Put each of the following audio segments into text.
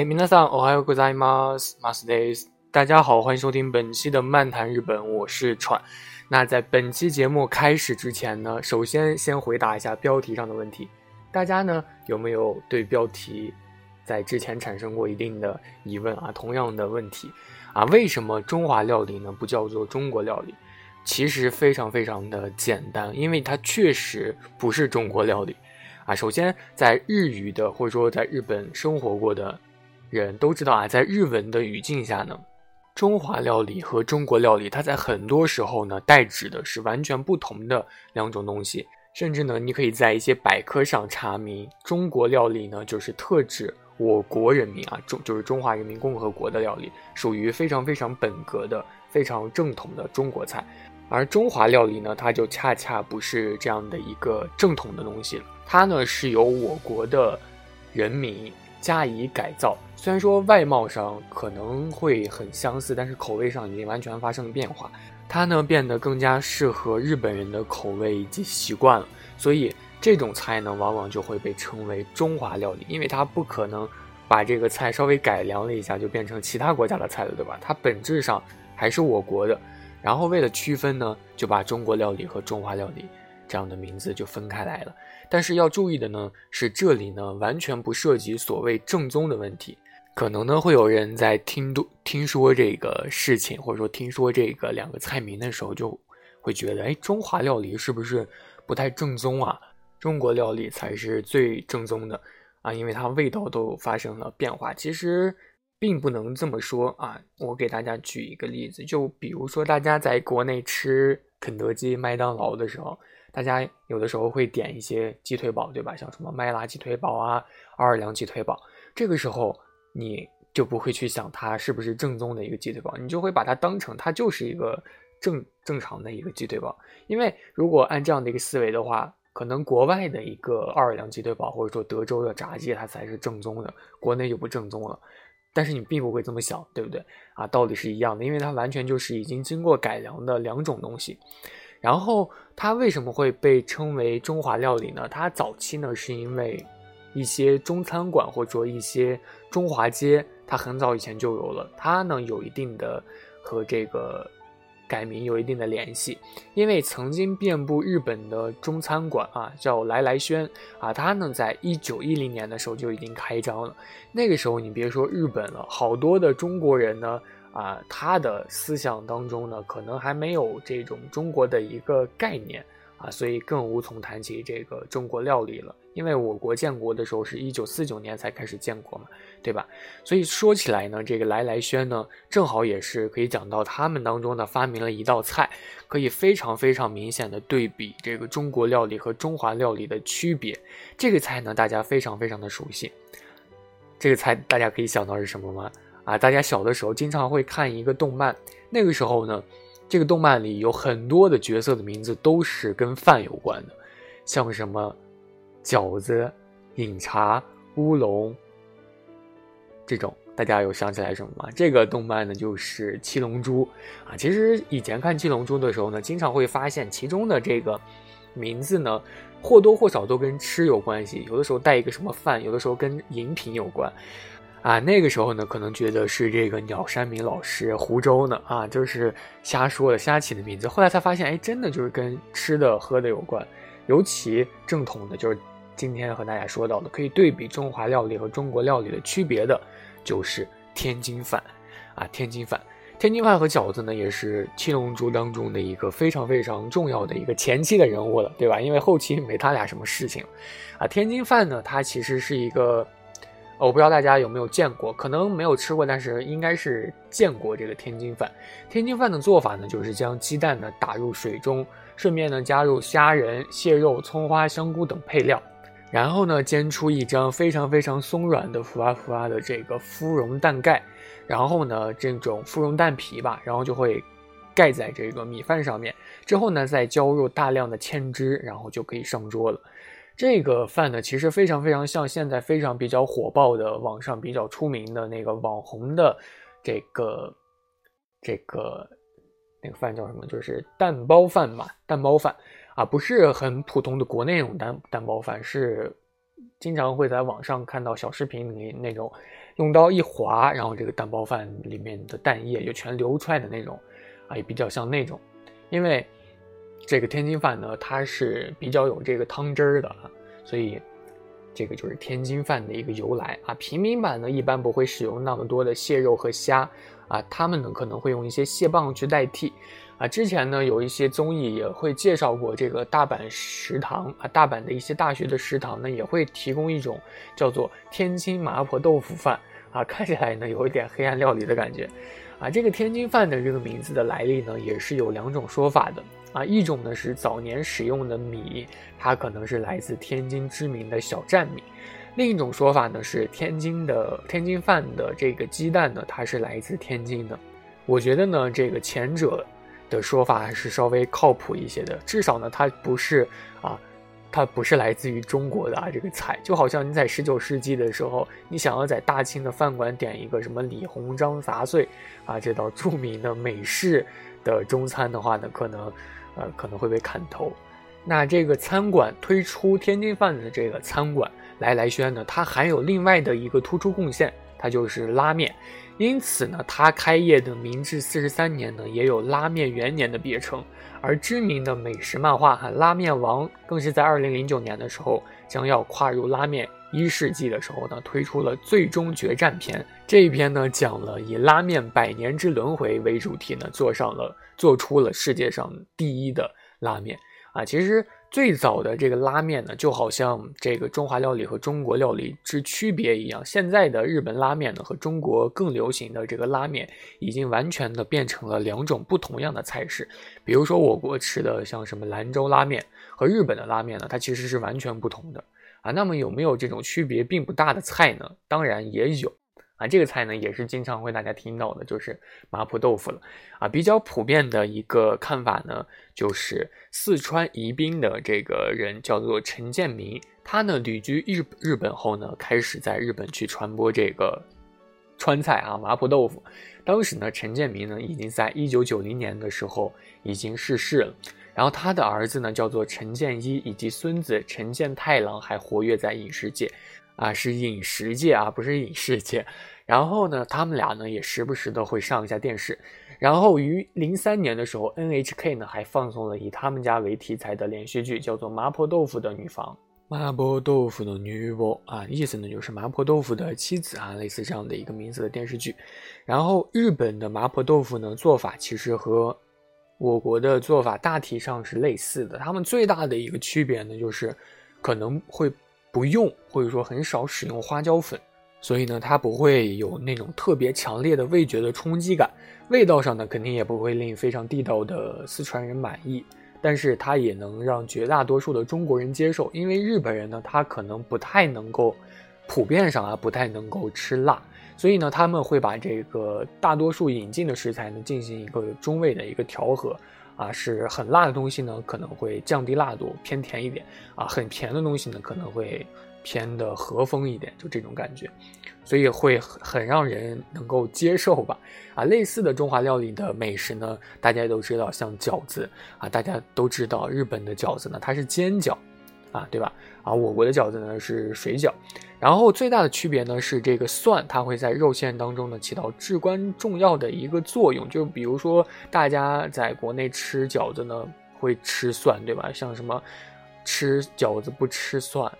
哎，皆さんおはようございます。マスです。大家好，欢迎收听本期的漫谈日本，我是川。那在本期节目开始之前呢，首先先回答一下标题上的问题。大家呢有没有对标题在之前产生过一定的疑问啊？同样的问题啊，为什么中华料理呢不叫做中国料理？其实非常非常的简单，因为它确实不是中国料理啊。首先，在日语的或者说在日本生活过的。 人都知道啊，在日文的语境下呢，中华料理和中国料理，它在很多时候呢，代指的是完全不同的两种东西。甚至呢，你可以在一些百科上查明，中国料理呢，就是特指我国人民啊，中就是中华人民共和国的料理，属于非常非常本格的、非常正统的中国菜。而中华料理呢，它就恰恰不是这样的一个正统的东西了，它呢是由我国的人民。加以改造，虽然说外貌上可能会很相似，但是口味上已经完全发生了变化。它呢变得更加适合日本人的口味以及习惯了，所以这种菜呢往往就会被称为中华料理，因为它不可能把这个菜稍微改良了一下就变成其他国家的菜了，对吧？它本质上还是我国的。然后为了区分呢，就把中国料理和中华料理。这样的名字就分开来了，但是要注意的呢是，这里呢完全不涉及所谓正宗的问题。可能呢会有人在听都听说这个事情，或者说听说这个两个菜名的时候，就会觉得，哎，中华料理是不是不太正宗啊？中国料理才是最正宗的啊，因为它味道都发生了变化。其实并不能这么说啊。我给大家举一个例子，就比如说大家在国内吃肯德基、麦当劳的时候。大家有的时候会点一些鸡腿堡，对吧？像什么麦辣鸡腿堡啊、奥尔良鸡腿堡，这个时候你就不会去想它是不是正宗的一个鸡腿堡，你就会把它当成它就是一个正正常的一个鸡腿堡。因为如果按这样的一个思维的话，可能国外的一个奥尔良鸡腿堡或者说德州的炸鸡它才是正宗的，国内就不正宗了。但是你并不会这么想，对不对？啊，道理是一样的，因为它完全就是已经经过改良的两种东西。然后它为什么会被称为中华料理呢？它早期呢是因为一些中餐馆或者说一些中华街，它很早以前就有了，它呢有一定的和这个改名有一定的联系，因为曾经遍布日本的中餐馆啊，叫来来轩啊，它呢在一九一零年的时候就已经开张了，那个时候你别说日本了，好多的中国人呢。啊，他的思想当中呢，可能还没有这种中国的一个概念啊，所以更无从谈起这个中国料理了。因为我国建国的时候是一九四九年才开始建国嘛，对吧？所以说起来呢，这个来来轩呢，正好也是可以讲到他们当中呢发明了一道菜，可以非常非常明显的对比这个中国料理和中华料理的区别。这个菜呢，大家非常非常的熟悉。这个菜大家可以想到是什么吗？啊，大家小的时候经常会看一个动漫，那个时候呢，这个动漫里有很多的角色的名字都是跟饭有关的，像什么饺子、饮茶、乌龙这种，大家有想起来什么吗？这个动漫呢就是《七龙珠》啊。其实以前看《七龙珠》的时候呢，经常会发现其中的这个名字呢，或多或少都跟吃有关系，有的时候带一个什么饭，有的时候跟饮品有关。啊，那个时候呢，可能觉得是这个鸟山明老师湖州呢，啊，就是瞎说的、瞎起的名字。后来才发现，哎，真的就是跟吃的、喝的有关。尤其正统的，就是今天和大家说到的，可以对比中华料理和中国料理的区别的，就是天津饭。啊，天津饭，天津饭和饺子呢，也是七龙珠当中的一个非常非常重要的一个前期的人物了，对吧？因为后期没他俩什么事情。啊，天津饭呢，它其实是一个。我不知道大家有没有见过，可能没有吃过，但是应该是见过这个天津饭。天津饭的做法呢，就是将鸡蛋呢打入水中，顺便呢加入虾仁、蟹肉、葱花、香菇等配料，然后呢煎出一张非常非常松软的、浮啊浮啊的这个芙蓉蛋盖，然后呢这种芙蓉蛋皮吧，然后就会盖在这个米饭上面，之后呢再浇入大量的芡汁，然后就可以上桌了。这个饭呢，其实非常非常像现在非常比较火爆的网上比较出名的那个网红的这个这个那个饭叫什么？就是蛋包饭嘛，蛋包饭啊，不是很普通的国内那种蛋蛋包饭，是经常会在网上看到小视频里那种用刀一划，然后这个蛋包饭里面的蛋液就全流出来的那种，啊，也比较像那种。因为这个天津饭呢，它是比较有这个汤汁儿的啊，所以这个就是天津饭的一个由来啊。平民版呢，一般不会使用那么多的蟹肉和虾啊，他们呢可能会用一些蟹棒去代替。啊，之前呢有一些综艺也会介绍过这个大阪食堂啊，大阪的一些大学的食堂呢也会提供一种叫做天津麻婆豆腐饭啊，看起来呢有一点黑暗料理的感觉，啊，这个天津饭的这个名字的来历呢也是有两种说法的。啊，一种呢是早年使用的米，它可能是来自天津知名的小站米，另一种说法呢是天津的天津饭的这个鸡蛋呢它是来自天津的，我觉得呢这个前者。的说法还是稍微靠谱一些的，至少呢，它不是啊，它不是来自于中国的啊。这个菜就好像你在十九世纪的时候，你想要在大清的饭馆点一个什么李鸿章杂碎啊这道著名的美式的中餐的话呢，可能呃可能会被砍头。那这个餐馆推出天津饭的这个餐馆来来轩呢，它还有另外的一个突出贡献，它就是拉面。因此呢，它开业的明治四十三年呢，也有拉面元年的别称。而知名的美食漫画《哈拉面王》更是在二零零九年的时候，将要跨入拉面一世纪的时候呢，推出了最终决战篇。这一篇呢，讲了以拉面百年之轮回为主题呢，做上了做出了世界上第一的拉面啊，其实。最早的这个拉面呢，就好像这个中华料理和中国料理之区别一样。现在的日本拉面呢，和中国更流行的这个拉面，已经完全的变成了两种不同样的菜式。比如说，我国吃的像什么兰州拉面和日本的拉面呢，它其实是完全不同的啊。那么有没有这种区别并不大的菜呢？当然也有。啊，这个菜呢也是经常会大家听到的，就是麻婆豆腐了。啊，比较普遍的一个看法呢，就是四川宜宾的这个人叫做陈建民，他呢旅居日日本后呢，开始在日本去传播这个川菜啊，麻婆豆腐。当时呢，陈建民呢已经在一九九零年的时候已经逝世了，然后他的儿子呢叫做陈建一，以及孙子陈建太郎还活跃在影视界。啊，是饮食界啊，不是影视界。然后呢，他们俩呢也时不时的会上一下电视。然后于零三年的时候，NHK 呢还放送了以他们家为题材的连续剧，叫做《麻婆豆腐的女房》。麻婆豆腐的女婆啊，意思呢就是麻婆豆腐的妻子啊，类似这样的一个名字的电视剧。然后日本的麻婆豆腐呢做法其实和我国的做法大体上是类似的，他们最大的一个区别呢就是可能会。不用或者说很少使用花椒粉，所以呢，它不会有那种特别强烈的味觉的冲击感。味道上呢，肯定也不会令非常地道的四川人满意。但是它也能让绝大多数的中国人接受，因为日本人呢，他可能不太能够，普遍上啊不太能够吃辣，所以呢，他们会把这个大多数引进的食材呢进行一个中味的一个调和。啊，是很辣的东西呢，可能会降低辣度，偏甜一点；啊，很甜的东西呢，可能会偏的和风一点，就这种感觉，所以会很让人能够接受吧。啊，类似的中华料理的美食呢，大家都知道，像饺子啊，大家都知道日本的饺子呢，它是煎饺。啊，对吧？啊，我国的饺子呢是水饺，然后最大的区别呢是这个蒜，它会在肉馅当中呢起到至关重要的一个作用。就比如说大家在国内吃饺子呢会吃蒜，对吧？像什么吃饺子不吃蒜，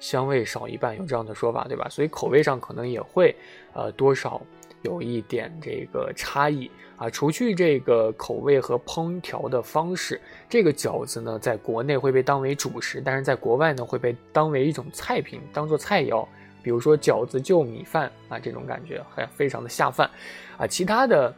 香味少一半，有这样的说法，对吧？所以口味上可能也会呃多少。有一点这个差异啊，除去这个口味和烹调的方式，这个饺子呢，在国内会被当为主食，但是在国外呢，会被当为一种菜品，当做菜肴。比如说饺子就米饭啊，这种感觉还非常的下饭啊。其他的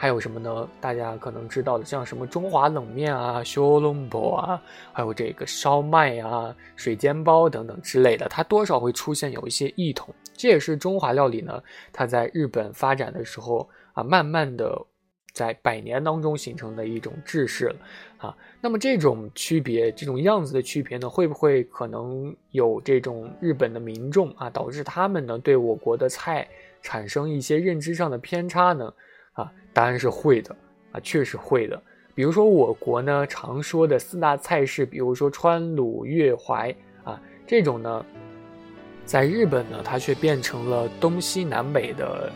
还有什么呢？大家可能知道的，像什么中华冷面啊、小笼包啊，还有这个烧麦啊、水煎包等等之类的，它多少会出现有一些异同。这也是中华料理呢，它在日本发展的时候啊，慢慢的在百年当中形成的一种制式了啊。那么这种区别，这种样子的区别呢，会不会可能有这种日本的民众啊，导致他们呢对我国的菜产生一些认知上的偏差呢？啊，答案是会的啊，确实会的。比如说我国呢常说的四大菜式，比如说川鲁粤淮啊，这种呢。在日本呢，它却变成了东西南北的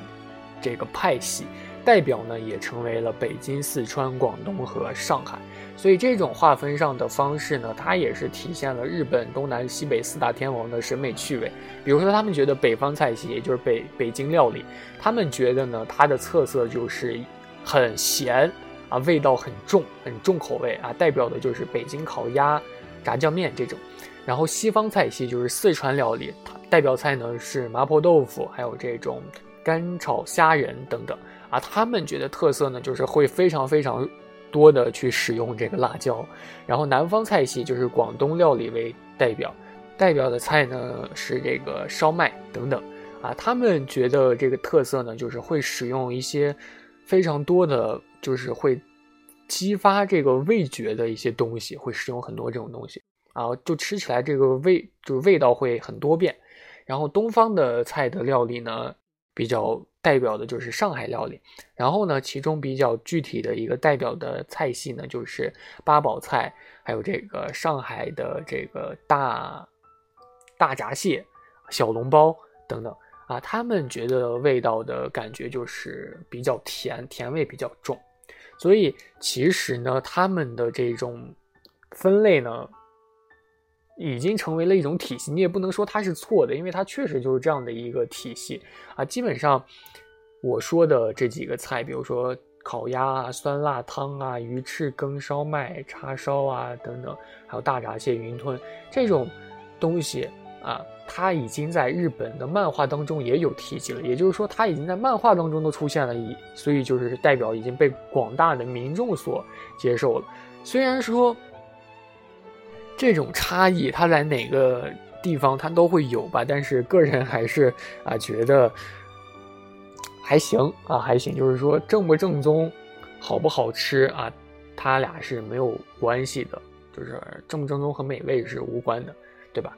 这个派系，代表呢也成为了北京、四川、广东和上海。所以这种划分上的方式呢，它也是体现了日本东南西北四大天王的审美趣味。比如说，他们觉得北方菜系，也就是北北京料理，他们觉得呢，它的特色就是很咸啊，味道很重，很重口味啊，代表的就是北京烤鸭、炸酱面这种。然后西方菜系就是四川料理，代表菜呢是麻婆豆腐，还有这种干炒虾仁等等啊。他们觉得特色呢就是会非常非常多的去使用这个辣椒。然后南方菜系就是广东料理为代表，代表的菜呢是这个烧麦等等啊。他们觉得这个特色呢就是会使用一些非常多的，就是会激发这个味觉的一些东西，会使用很多这种东西。啊，就吃起来这个味，就是味道会很多变。然后东方的菜的料理呢，比较代表的就是上海料理。然后呢，其中比较具体的一个代表的菜系呢，就是八宝菜，还有这个上海的这个大大闸蟹、小笼包等等。啊，他们觉得味道的感觉就是比较甜，甜味比较重。所以其实呢，他们的这种分类呢。已经成为了一种体系，你也不能说它是错的，因为它确实就是这样的一个体系啊。基本上我说的这几个菜，比如说烤鸭啊、酸辣汤啊、鱼翅羹烧麦、叉烧啊等等，还有大闸蟹、云吞这种东西啊，它已经在日本的漫画当中也有提及了，也就是说它已经在漫画当中都出现了，一所以就是代表已经被广大的民众所接受了。虽然说。这种差异，它在哪个地方它都会有吧，但是个人还是啊觉得还行啊还行，就是说正不正宗，好不好吃啊，它俩是没有关系的，就是正不正宗和美味是无关的，对吧？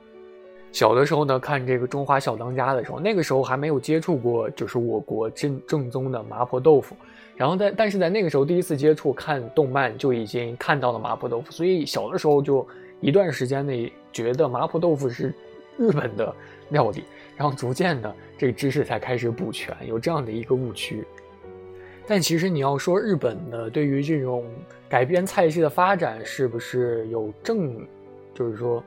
小的时候呢，看这个《中华小当家》的时候，那个时候还没有接触过，就是我国正正宗的麻婆豆腐。然后在但是在那个时候第一次接触看动漫，就已经看到了麻婆豆腐，所以小的时候就。一段时间内觉得麻婆豆腐是日本的料理，然后逐渐的这个知识才开始补全，有这样的一个误区。但其实你要说日本的对于这种改编菜系的发展是不是有正，就是说。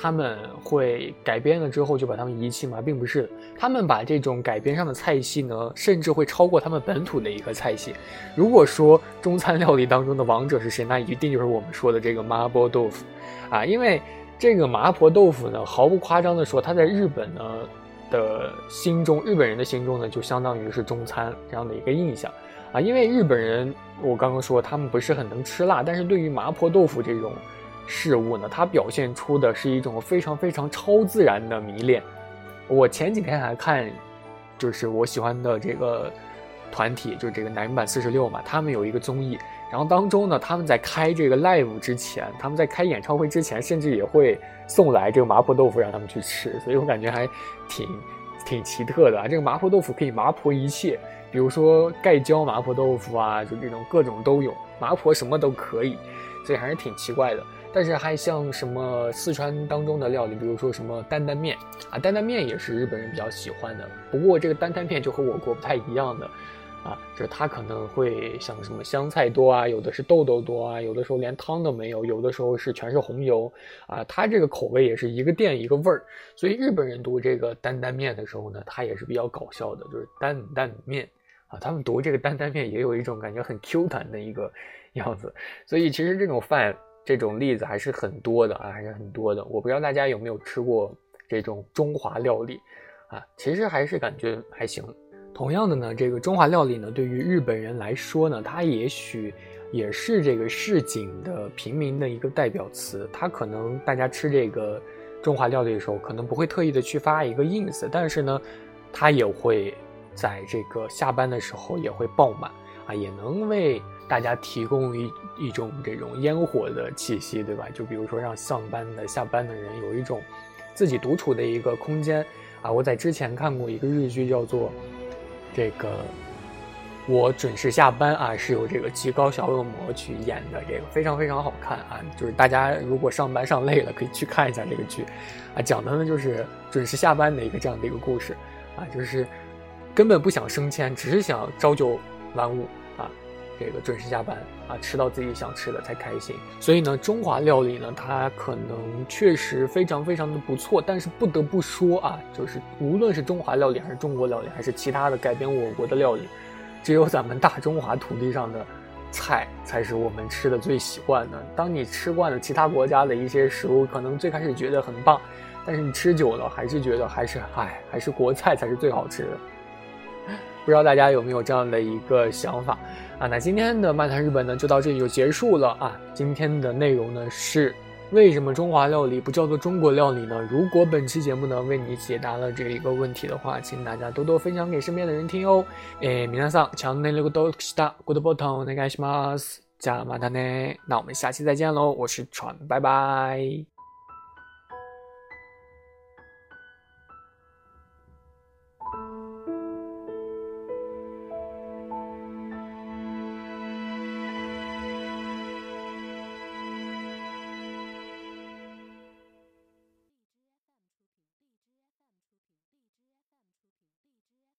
他们会改编了之后就把他们遗弃吗？并不是，他们把这种改编上的菜系呢，甚至会超过他们本土的一个菜系。如果说中餐料理当中的王者是谁，那一定就是我们说的这个麻婆豆腐，啊，因为这个麻婆豆腐呢，毫不夸张的说，它在日本呢的心中，日本人的心中呢，就相当于是中餐这样的一个印象，啊，因为日本人，我刚刚说他们不是很能吃辣，但是对于麻婆豆腐这种。事物呢，它表现出的是一种非常非常超自然的迷恋。我前几天还看，就是我喜欢的这个团体，就是这个男版四十六嘛，他们有一个综艺，然后当中呢，他们在开这个 live 之前，他们在开演唱会之前，甚至也会送来这个麻婆豆腐让他们去吃，所以我感觉还挺挺奇特的啊。这个麻婆豆腐可以麻婆一切，比如说盖浇麻婆豆腐啊，就这种各种都有，麻婆什么都可以，所以还是挺奇怪的。但是还像什么四川当中的料理，比如说什么担担面啊，担担面也是日本人比较喜欢的。不过这个担担面就和我国不太一样的，啊，就是它可能会像什么香菜多啊，有的是豆豆多啊，有的时候连汤都没有，有的时候是全是红油啊。它这个口味也是一个店一个味儿，所以日本人读这个担担面的时候呢，他也是比较搞笑的，就是担担面啊。他们读这个担担面也有一种感觉很 Q 弹的一个样子，所以其实这种饭。这种例子还是很多的啊，还是很多的。我不知道大家有没有吃过这种中华料理啊？其实还是感觉还行。同样的呢，这个中华料理呢，对于日本人来说呢，它也许也是这个市井的平民的一个代表词。它可能大家吃这个中华料理的时候，可能不会特意的去发一个 ins，但是呢，它也会在这个下班的时候也会爆满啊，也能为。大家提供一一种这种烟火的气息，对吧？就比如说让上班的、下班的人有一种自己独处的一个空间啊。我在之前看过一个日剧，叫做《这个我准时下班啊，是由这个极高小恶魔去演的，这个非常非常好看啊。就是大家如果上班上累了，可以去看一下这个剧，啊，讲的呢就是准时下班的一个这样的一个故事，啊，就是根本不想升迁，只是想朝九晚五啊，这个准时下班啊，吃到自己想吃的才开心。所以呢，中华料理呢，它可能确实非常非常的不错，但是不得不说啊，就是无论是中华料理还是中国料理，还是其他的改变我国的料理。只有咱们大中华土地上的菜才是我们吃的最习惯的。当你吃惯了其他国家的一些食物，可能最开始觉得很棒，但是你吃久了还是觉得还是唉，还是国菜才是最好吃的。不知道大家有没有这样的一个想法啊？那今天的漫谈日本呢，就到这里就结束了啊。今天的内容呢是。为什么中华料理不叫做中国料理呢？如果本期节目呢为你解答了这一个问题的话，请大家多多分享给身边的人听哦。诶，皆さん、チャンネル登録したグッドボタンお願いします。じゃあまたね。那我们下期再见喽，我是川，拜拜。